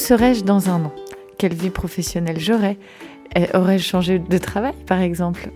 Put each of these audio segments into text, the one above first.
serais-je dans un an? Quelle vie professionnelle j'aurais? Aurais-je changé de travail, par exemple?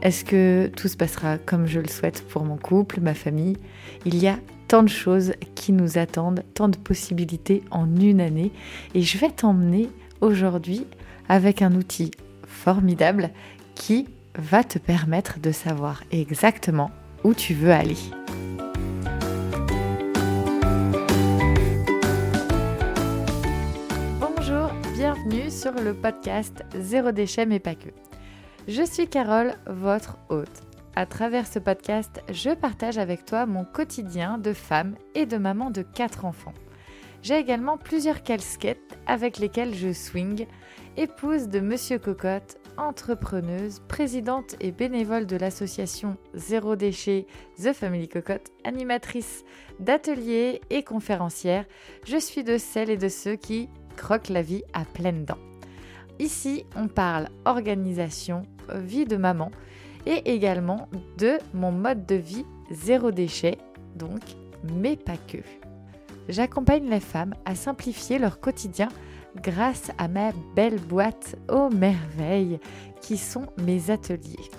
Est-ce que tout se passera comme je le souhaite pour mon couple, ma famille? Il y a tant de choses qui nous attendent, tant de possibilités en une année. Et je vais t'emmener aujourd'hui avec un outil formidable qui va te permettre de savoir exactement où tu veux aller. Sur le podcast Zéro déchet mais pas que. Je suis Carole, votre hôte. À travers ce podcast, je partage avec toi mon quotidien de femme et de maman de quatre enfants. J'ai également plusieurs casquettes avec lesquelles je swing, épouse de Monsieur Cocotte, entrepreneuse, présidente et bénévole de l'association Zéro Déchet The Family Cocotte, animatrice d'ateliers et conférencière, je suis de celles et de ceux qui croquent la vie à pleines dents. Ici, on parle organisation, vie de maman, et également de mon mode de vie zéro déchet, donc, mais pas que. J'accompagne les femmes à simplifier leur quotidien grâce à ma belle boîte aux merveilles qui sont mes ateliers.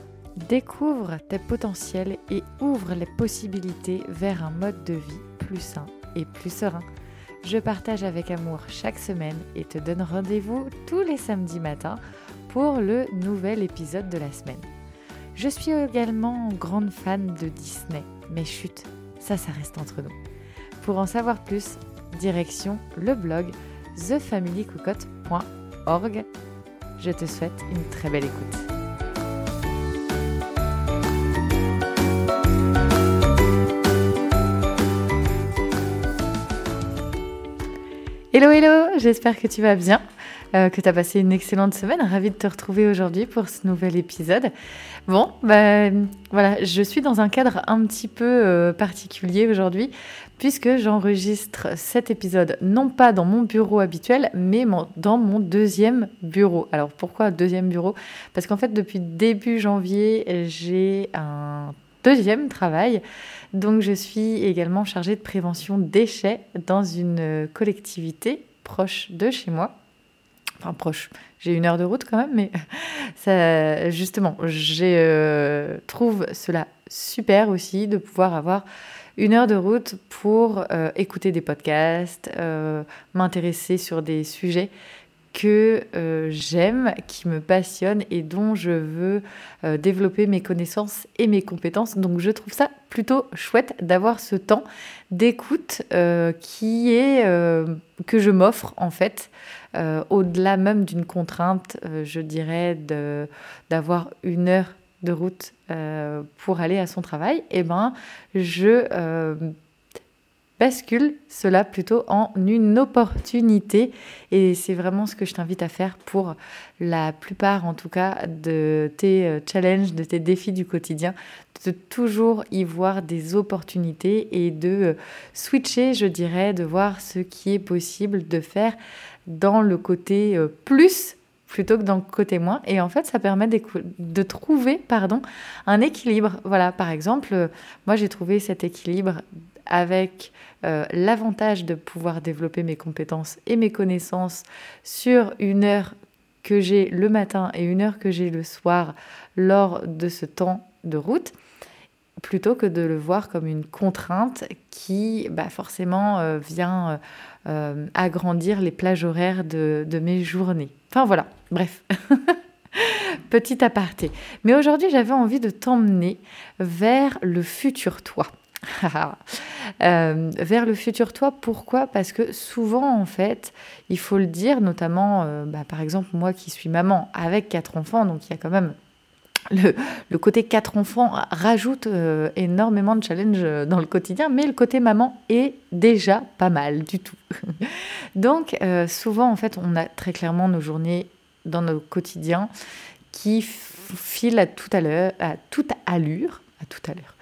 Découvre tes potentiels et ouvre les possibilités vers un mode de vie plus sain et plus serein. Je partage avec amour chaque semaine et te donne rendez-vous tous les samedis matins pour le nouvel épisode de la semaine. Je suis également grande fan de Disney, mais chut, ça, ça reste entre nous. Pour en savoir plus, direction le blog thefamilycocotte.org. Je te souhaite une très belle écoute. Hello hello, j'espère que tu vas bien. Euh, que tu as passé une excellente semaine. Ravie de te retrouver aujourd'hui pour ce nouvel épisode. Bon, ben voilà, je suis dans un cadre un petit peu euh, particulier aujourd'hui puisque j'enregistre cet épisode non pas dans mon bureau habituel, mais dans mon deuxième bureau. Alors pourquoi deuxième bureau? Parce qu'en fait, depuis début janvier, j'ai un deuxième travail. Donc je suis également chargée de prévention déchets dans une collectivité proche de chez moi enfin proche. J'ai une heure de route quand même, mais justement, je euh, trouve cela super aussi de pouvoir avoir une heure de route pour euh, écouter des podcasts, euh, m'intéresser sur des sujets que j'aime, qui me passionnent et dont je veux développer mes connaissances et mes compétences. Donc je trouve ça plutôt chouette d'avoir ce temps d'écoute qui est que je m'offre en fait euh, au-delà même d'une contrainte, euh, je dirais, d'avoir une heure de route euh, pour aller à son travail, eh ben, je bascule cela plutôt en une opportunité. Et c'est vraiment ce que je t'invite à faire pour la plupart, en tout cas, de tes challenges, de tes défis du quotidien, de toujours y voir des opportunités et de switcher, je dirais, de voir ce qui est possible de faire dans le côté euh, plus plutôt que dans le côté moins. Et en fait, ça permet de, trouver pardon, un équilibre. Voilà, par exemple, euh, moi j'ai trouvé cet équilibre avec euh, l'avantage de pouvoir développer mes compétences et mes connaissances sur une heure que j'ai le matin et une heure que j'ai le soir lors de ce temps de route plutôt que de le voir comme une contrainte qui bah, forcément euh, vient euh, agrandir les plages horaires de, de, mes journées. Enfin voilà, bref. Petit aparté. Mais aujourd'hui, j'avais envie de t'emmener vers le futur toi. Vers le futur toi, pourquoi? Parce que souvent, en fait, il faut le dire, notamment, bah, par exemple, moi qui suis maman avec quatre enfants, donc il y a quand même le, côté quatre enfants rajoute euh, énormément de challenges euh, dans le quotidien, mais le côté maman est déjà pas mal du tout. Donc euh, souvent en fait on a très clairement nos journées dans nos quotidiens qui filent à tout à à toute allure, à toute allure,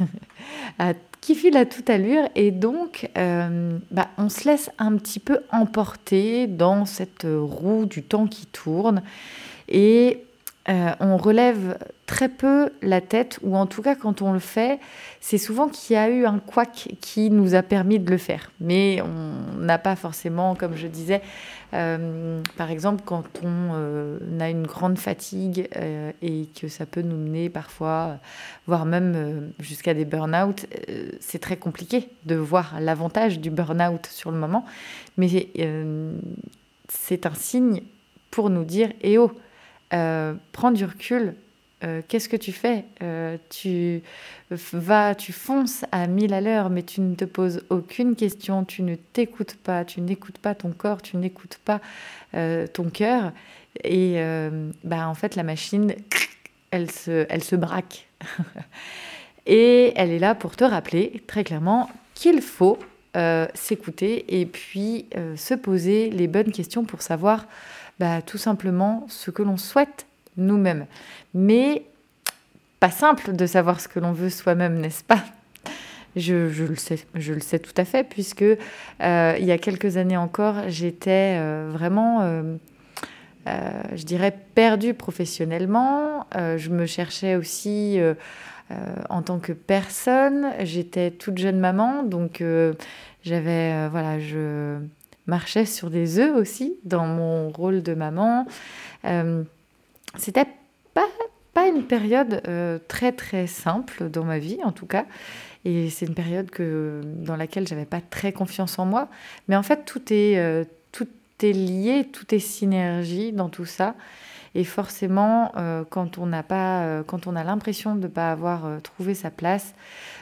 qui filent à toute allure. Et donc bah, on se laisse un petit peu emporter dans cette roue du temps qui tourne. Et euh, on relève très peu la tête, ou en tout cas quand on le fait, c'est souvent qu'il y a eu un couac qui nous a permis de le faire. Mais on n'a pas forcément, comme je disais, euh, par exemple quand on euh, a une grande fatigue et que ça peut nous mener parfois, voire même jusqu'à des burn-out, c'est très compliqué de voir l'avantage du burn-out sur le moment. Mais c'est un signe pour nous dire, eh oh, euh, prends du recul. Euh, qu'est-ce que tu fais? Euh, Tu vas, tu fonces à 1000 à l'heure, mais tu ne te poses aucune question, tu ne t'écoutes pas, tu n'écoutes pas ton corps, tu n'écoutes pas ton cœur. Et bah, en fait, la machine, elle se, elle se braque. et elle est là pour te rappeler très clairement qu'il faut s'écouter et puis se poser les bonnes questions pour savoir bah, tout simplement ce que l'on souhaite nous-mêmes. Mais pas simple de savoir ce que l'on veut soi-même, n'est-ce pas? Je, le sais, je le sais tout à fait, puisque euh, il y a quelques années encore, j'étais euh, vraiment, euh, je dirais, perdue professionnellement. je me cherchais aussi en tant que personne. J'étais toute jeune maman, donc j'avais, voilà, je marchais sur des œufs aussi dans mon rôle de maman. Euh, c'était pas, pas une période euh, très très simple dans ma vie en tout cas. Et c'est une période que, dans laquelle j'avais pas très confiance en moi. Mais en fait, tout est, euh, tout est lié, tout est synergie dans tout ça. Et forcément, quand on n'a pas, quand on a l'impression de ne pas avoir trouvé sa place,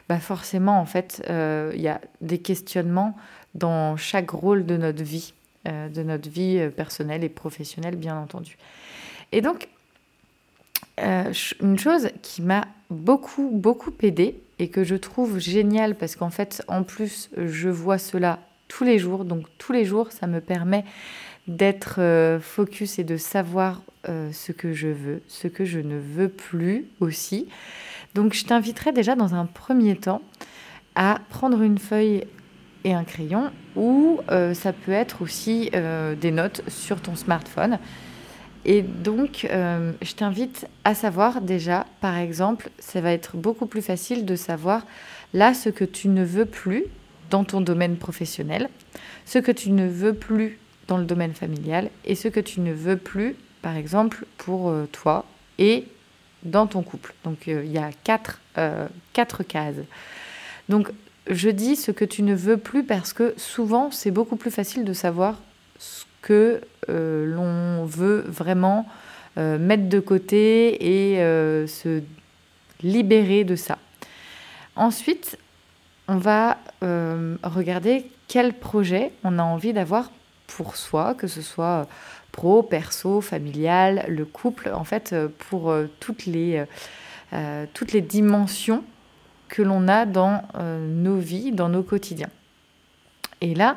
bah forcément, en fait, il y a des questionnements dans chaque rôle de notre vie, euh, de notre vie euh, personnelle et professionnelle, bien entendu. Et donc, euh, une chose qui m'a beaucoup, beaucoup aidé et que je trouve génial parce qu'en fait, en plus, je vois cela tous les jours. Donc, tous les jours, ça me permet d'être focus et de savoir ce que je veux, ce que je ne veux plus aussi. Donc, je t'inviterai déjà dans un premier temps à prendre une feuille et un crayon, ou euh, ça peut être aussi euh, des notes sur ton smartphone. Et donc, euh, je t'invite à savoir déjà, par exemple, ça va être beaucoup plus facile de savoir là ce que tu ne veux plus dans ton domaine professionnel, ce que tu ne veux plus dans le domaine familial et ce que tu ne veux plus, par exemple, pour toi et dans ton couple. Donc, il y a quatre, quatre cases. Donc, je dis ce que tu ne veux plus parce que souvent c'est beaucoup plus facile de savoir ce que euh, l'on veut vraiment euh, mettre de côté et euh, se libérer de ça. Ensuite, on va regarder quel projet on a envie d'avoir pour soi, que ce soit pro, perso, familial, le couple, en fait, pour toutes les, toutes les dimensions que l'on a dans euh, nos vies, dans nos quotidiens. Et là,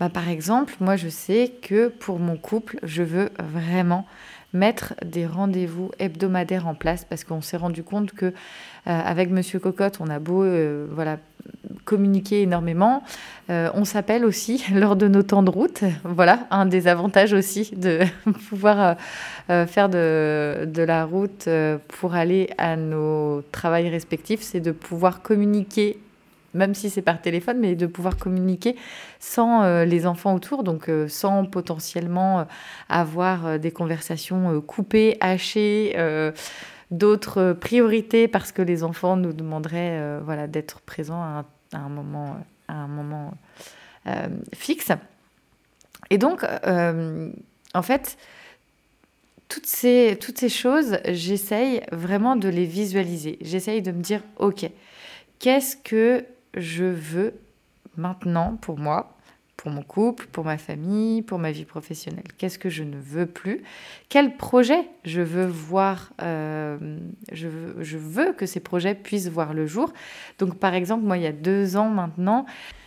bah, par exemple, moi je sais que pour mon couple, je veux vraiment mettre des rendez-vous hebdomadaires en place parce qu'on s'est rendu compte que euh, avec Monsieur Cocotte, on a beau euh, voilà communiquer énormément, euh, on s'appelle aussi lors de nos temps de route. Voilà un des avantages aussi de pouvoir faire de, de, la route pour aller à nos travails respectifs, c'est de pouvoir communiquer même si c'est par téléphone, mais de pouvoir communiquer sans euh, les enfants autour, donc euh, sans potentiellement euh, avoir des conversations coupées, hachées, d'autres priorités parce que les enfants nous demanderaient voilà, d'être présents à un, moment, à un moment fixe. Et donc, en fait, toutes ces, toutes ces choses, j'essaye vraiment de les visualiser. J'essaye de me dire, OK, qu'est-ce que je veux maintenant pour moi, pour mon couple, pour ma famille, pour ma vie professionnelle Qu'est-ce que je ne veux plus? Quel projet je veux voir euh, je, veux, que ces projets puissent voir le jour? Donc par exemple, moi, il y a deux ans maintenant,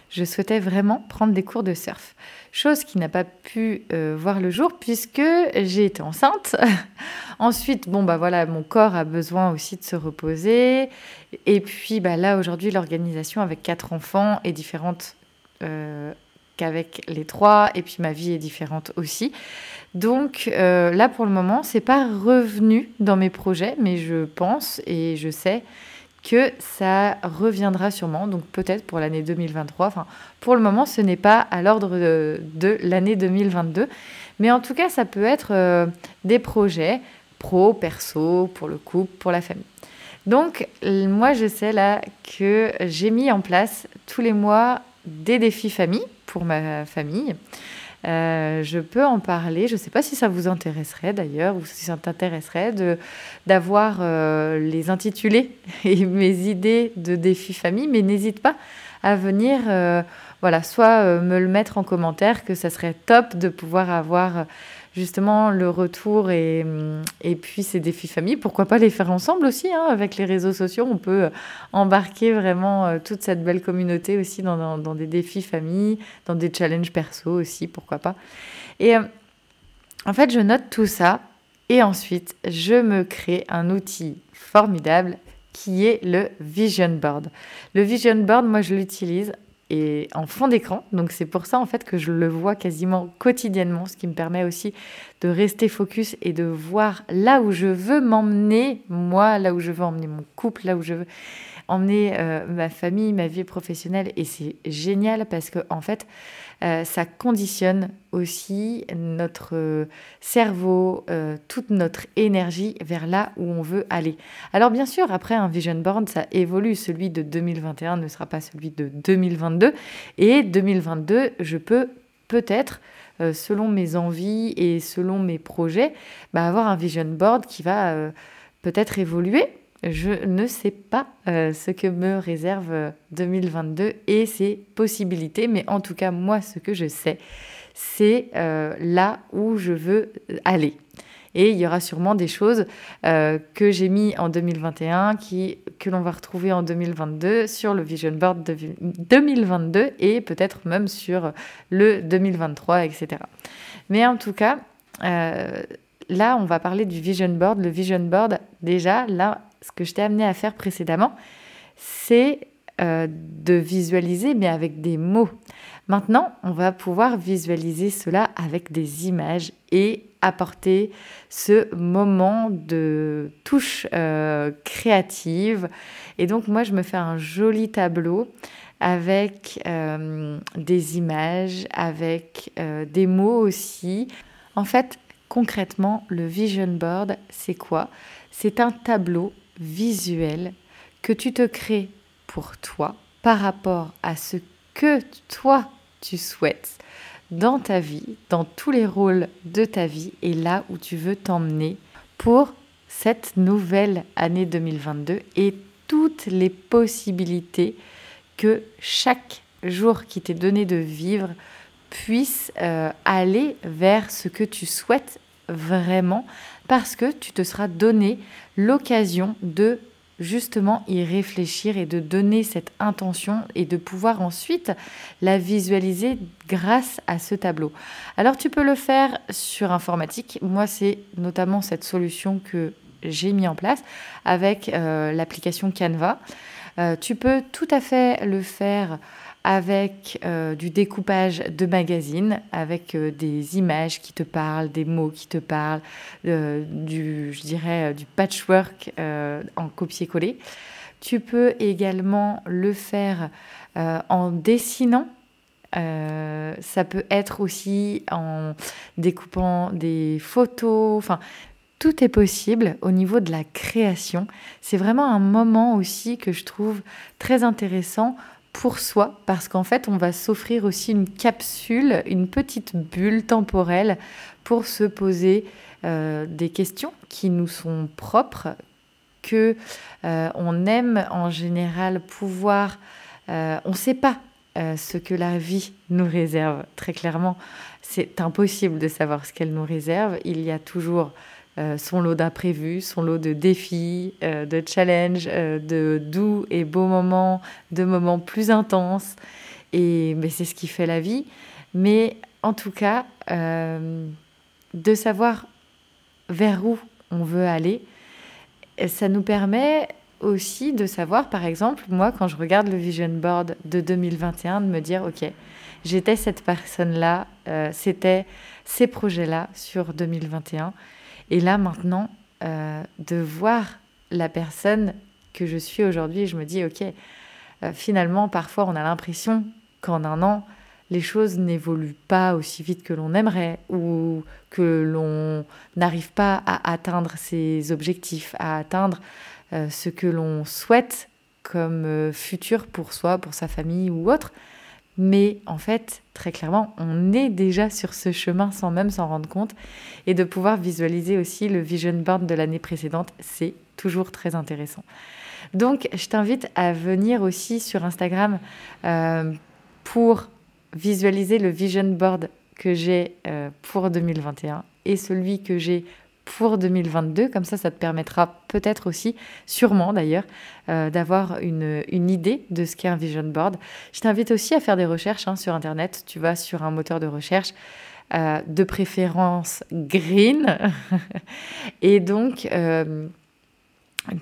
je souhaitais vraiment prendre des cours de surf. Chose qui n'a pas pu euh, voir le jour puisque j'ai été enceinte. Ensuite, bon bah voilà, mon corps a besoin aussi de se reposer. Et puis bah là aujourd'hui, l'organisation avec quatre enfants est différente. Euh, qu'avec les trois, et puis ma vie est différente aussi. Donc euh, là, pour le moment, c'est pas revenu dans mes projets, mais je pense et je sais que ça reviendra sûrement, donc peut-être pour l'année 2023. Enfin, pour le moment, ce n'est pas à l'ordre de, l'année 2022, mais en tout cas, ça peut être euh, des projets pro, perso, pour le couple, pour la famille. Donc, moi, je sais là que j'ai mis en place tous les mois des défis famille pour ma famille. Euh, je peux en parler. Je ne sais pas si ça vous intéresserait d'ailleurs, ou si ça t'intéresserait d'avoir euh, les intitulés et mes idées de défis famille, mais n'hésite pas à venir, euh, voilà, soit me le mettre en commentaire, que ça serait top de pouvoir avoir justement le retour et, puis ces défis famille, pourquoi pas les faire ensemble aussi hein, avec les réseaux sociaux. On peut embarquer vraiment euh, toute cette belle communauté aussi dans, dans, des défis famille, dans des challenges perso aussi, pourquoi pas. Et euh, en fait, je note tout ça et ensuite je me crée un outil formidable qui est le Vision Board. Le Vision Board, moi je l'utilise en fond d'écran. Donc c'est pour ça en fait que je le vois quasiment quotidiennement, ce qui me permet aussi de rester focus et de voir là où je veux m'emmener, moi, là où je veux emmener mon couple, là où je veux emmener euh, ma famille, ma vie professionnelle. Et c'est génial parce que en fait, euh, ça conditionne aussi notre euh, cerveau, toute notre énergie vers là où on veut aller. Alors bien sûr, après un vision board, ça évolue. Celui de 2021 ne sera pas celui de 2022. Et 2022, je peux peut-être selon mes envies et selon mes projets, bah, avoir un vision board qui va peut-être évoluer je ne sais pas euh, ce que me réserve 2022 euh, et ses possibilités, mais en tout cas, moi, ce que je sais, c'est euh, là où je veux aller. Et il y aura sûrement des choses que j'ai mis en 2021 qui, que l'on va retrouver en 2022 sur le Vision Board de 2022 et peut-être même sur le 2023, etc. Mais en tout cas, là, on va parler du Vision Board. Le Vision Board, déjà, là, ce que je t'ai amené à faire précédemment, c'est euh, de visualiser, mais avec des mots. Maintenant, on va pouvoir visualiser cela avec des images et apporter ce moment de touche euh, créative. Et donc, moi, je me fais un joli tableau avec euh, des images, avec des mots aussi. En fait, concrètement, le vision board, c'est quoi? C'est un tableau visuel que tu te crées pour toi par rapport à ce que toi tu souhaites dans ta vie, dans tous les rôles de ta vie et là où tu veux t'emmener pour cette nouvelle année 2022 et toutes les possibilités que chaque jour qui t'est donné de vivre puisse euh, aller vers ce que tu souhaites vraiment parce que tu te seras donné l'occasion de justement y réfléchir et de donner cette intention et de pouvoir ensuite la visualiser grâce à ce tableau. Alors tu peux le faire sur informatique. Moi, c'est notamment cette solution que j'ai mis en place avec euh, l'application Canva. Euh, tu peux tout à fait le faire avec euh, du découpage de magazines, avec euh, des images qui te parlent, des mots qui te parlent, euh, du, je dirais, du patchwork en copier-coller. Tu peux également le faire en dessinant. ça peut être aussi en découpant des photos. Enfin, tout est possible au niveau de la création. C'est vraiment un moment aussi que je trouve très intéressant pour soi, parce qu'en fait, on va s'offrir aussi une capsule, une petite bulle temporelle pour se poser euh, des questions qui nous sont propres, que euh, on aime en général pouvoir. Euh, on ne sait pas ce que la vie nous réserve. Très clairement, c'est impossible de savoir ce qu'elle nous réserve. Il y a toujours euh, son lot d'imprévus, son lot de défis, euh, de challenges, euh, de doux et beaux moments, de moments plus intenses. Et c'est ce qui fait la vie. Mais en tout cas, de savoir vers où on veut aller, ça nous permet aussi de savoir, par exemple, moi, quand je regarde le vision board de 2021, de me dire, OK, j'étais cette personne-là, c'était ces projets-là sur 2021. Et là, maintenant, euh, de voir la personne que je suis aujourd'hui, je me dis, OK, euh, finalement, parfois, on a l'impression qu'en un an, les choses n'évoluent pas aussi vite que l'on aimerait ou que l'on n'arrive pas à atteindre ses objectifs, à atteindre euh, ce que l'on souhaite comme futur pour soi, pour sa famille ou autre. Mais en fait, très clairement, on est déjà sur ce chemin sans même s'en rendre compte. Et de pouvoir visualiser aussi le vision board de l'année précédente, c'est toujours très intéressant. Donc, je t'invite à venir aussi sur Instagram euh, pour visualiser le vision board que j'ai euh, pour 2021 et celui que j'ai pour 2022. Comme ça, ça te permettra peut-être aussi, sûrement d'ailleurs, euh, d'avoir une, idée de ce qu'est un vision board. Je t'invite aussi à faire des recherches hein, sur Internet. Tu vas sur un moteur de recherche. Euh, de préférence green. et donc,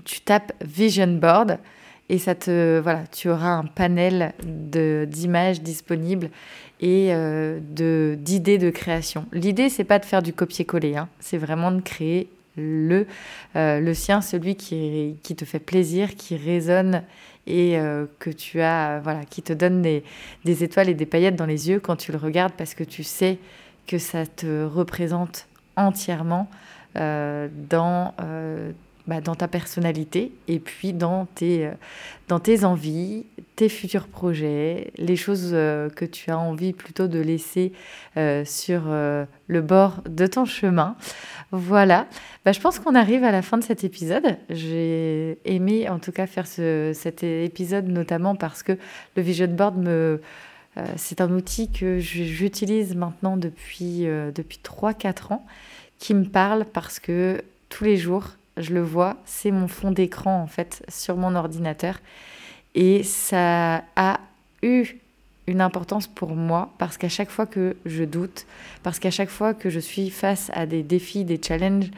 tu tapes Vision Board et ça te voilà, tu auras un panel d'images disponibles et euh, de d'idées de création. L'idée c'est pas de faire du copier-coller, hein. c'est vraiment de créer le euh, sien, celui qui qui te fait plaisir, qui résonne et euh, que tu as voilà, qui te donne des, des étoiles et des paillettes dans les yeux quand tu le regardes parce que tu sais que ça te représente entièrement dans bah, dans ta personnalité et puis dans tes, euh, dans tes envies, tes futurs projets, les choses euh, que tu as envie plutôt de laisser euh, sur le bord de ton chemin. Voilà, bah, je pense qu'on arrive à la fin de cet épisode. J'ai aimé en tout cas faire ce, cet épisode notamment parce que le vision board me... c'est un outil que j'utilise maintenant depuis, depuis 3-4 ans qui me parle parce que tous les jours, je le vois, c'est mon fond d'écran en fait sur mon ordinateur. Et ça a eu une importance pour moi parce qu'à chaque fois que je doute, parce qu'à chaque fois que je suis face à des défis, des challenges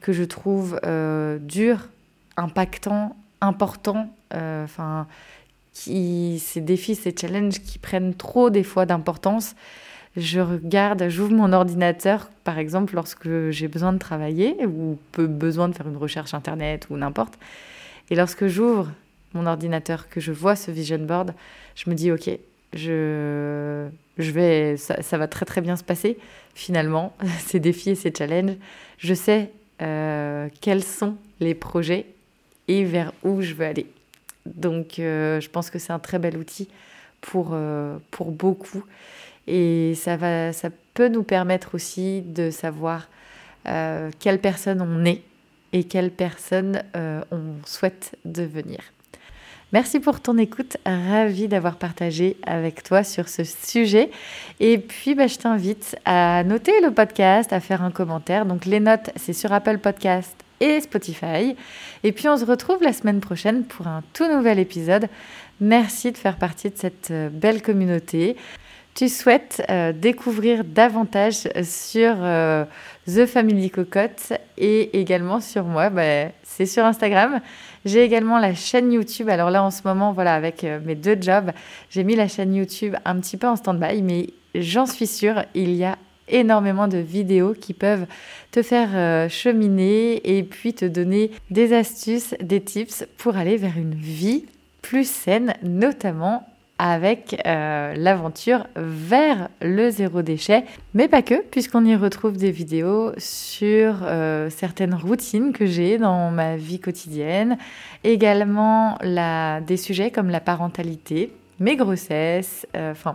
que je trouve euh, durs, impactants, importants, euh, enfin, qui ces défis, ces challenges qui prennent trop des fois d'importance, je regarde, j'ouvre mon ordinateur, par exemple, lorsque j'ai besoin de travailler ou besoin de faire une recherche internet ou n'importe. Et lorsque j'ouvre mon ordinateur, que je vois ce vision board, je me dis, OK, je, je vais, ça, va très très bien se passer. Finalement, ces défis et ces challenges, je sais euh, quels sont les projets et vers où je veux aller. Donc, euh, je pense que c'est un très bel outil pour, euh, pour beaucoup. Et ça, va, ça peut nous permettre aussi de savoir euh, quelle personne on est et quelle personne euh, on souhaite devenir. Merci pour ton écoute, ravie d'avoir partagé avec toi sur ce sujet. Et puis, bah, je t'invite à noter le podcast, à faire un commentaire. Donc, les notes, c'est sur Apple Podcast et Spotify. Et puis, on se retrouve la semaine prochaine pour un tout nouvel épisode. Merci de faire partie de cette euh, belle communauté tu souhaites euh, découvrir davantage sur euh, The Family Cocotte et également sur moi, bah, c'est sur Instagram. J'ai également la chaîne YouTube. Alors là, en ce moment, voilà, avec euh, mes deux jobs, j'ai mis la chaîne YouTube un petit peu en stand-by, mais j'en suis sûre, il y a énormément de vidéos qui peuvent te faire cheminer et puis te donner des astuces, des tips pour aller vers une vie plus saine, notamment avec euh, l'aventure vers le zéro déchet, mais pas que, puisqu'on y retrouve des vidéos sur euh, certaines routines que j'ai dans ma vie quotidienne, également des sujets comme la parentalité, mes grossesses, euh, enfin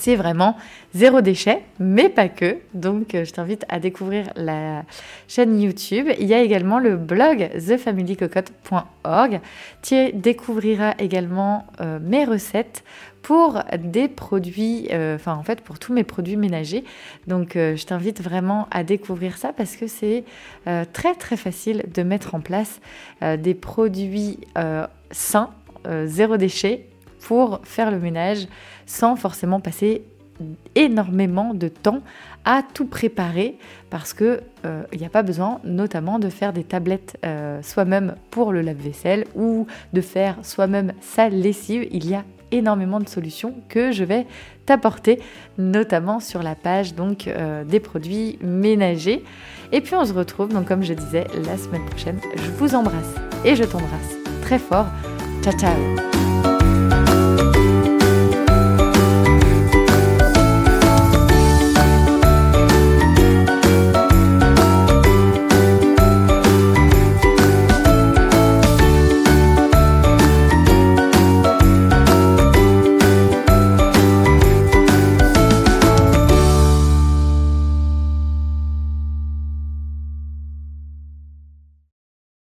c'est vraiment zéro déchet, mais pas que. Donc, euh, je t'invite à découvrir la chaîne YouTube. Il y a également le blog thefamilycocotte.org. Tu découvriras également euh, mes recettes pour des produits, euh, enfin en fait pour tous mes produits ménagers. Donc je t'invite vraiment à découvrir ça parce que c'est très très facile de mettre en place des produits sains, zéro déchet pour faire le ménage sans forcément passer énormément de temps à tout préparer parce que il n'y a pas besoin notamment de faire des tablettes soi-même pour le lave-vaisselle ou de faire soi-même sa lessive. Il y a énormément de solutions que je vais t'apporter, notamment sur la page donc euh, des produits ménagers. Et puis on se retrouve donc comme je disais la semaine prochaine. Je vous embrasse et je t'embrasse très fort. Ciao ciao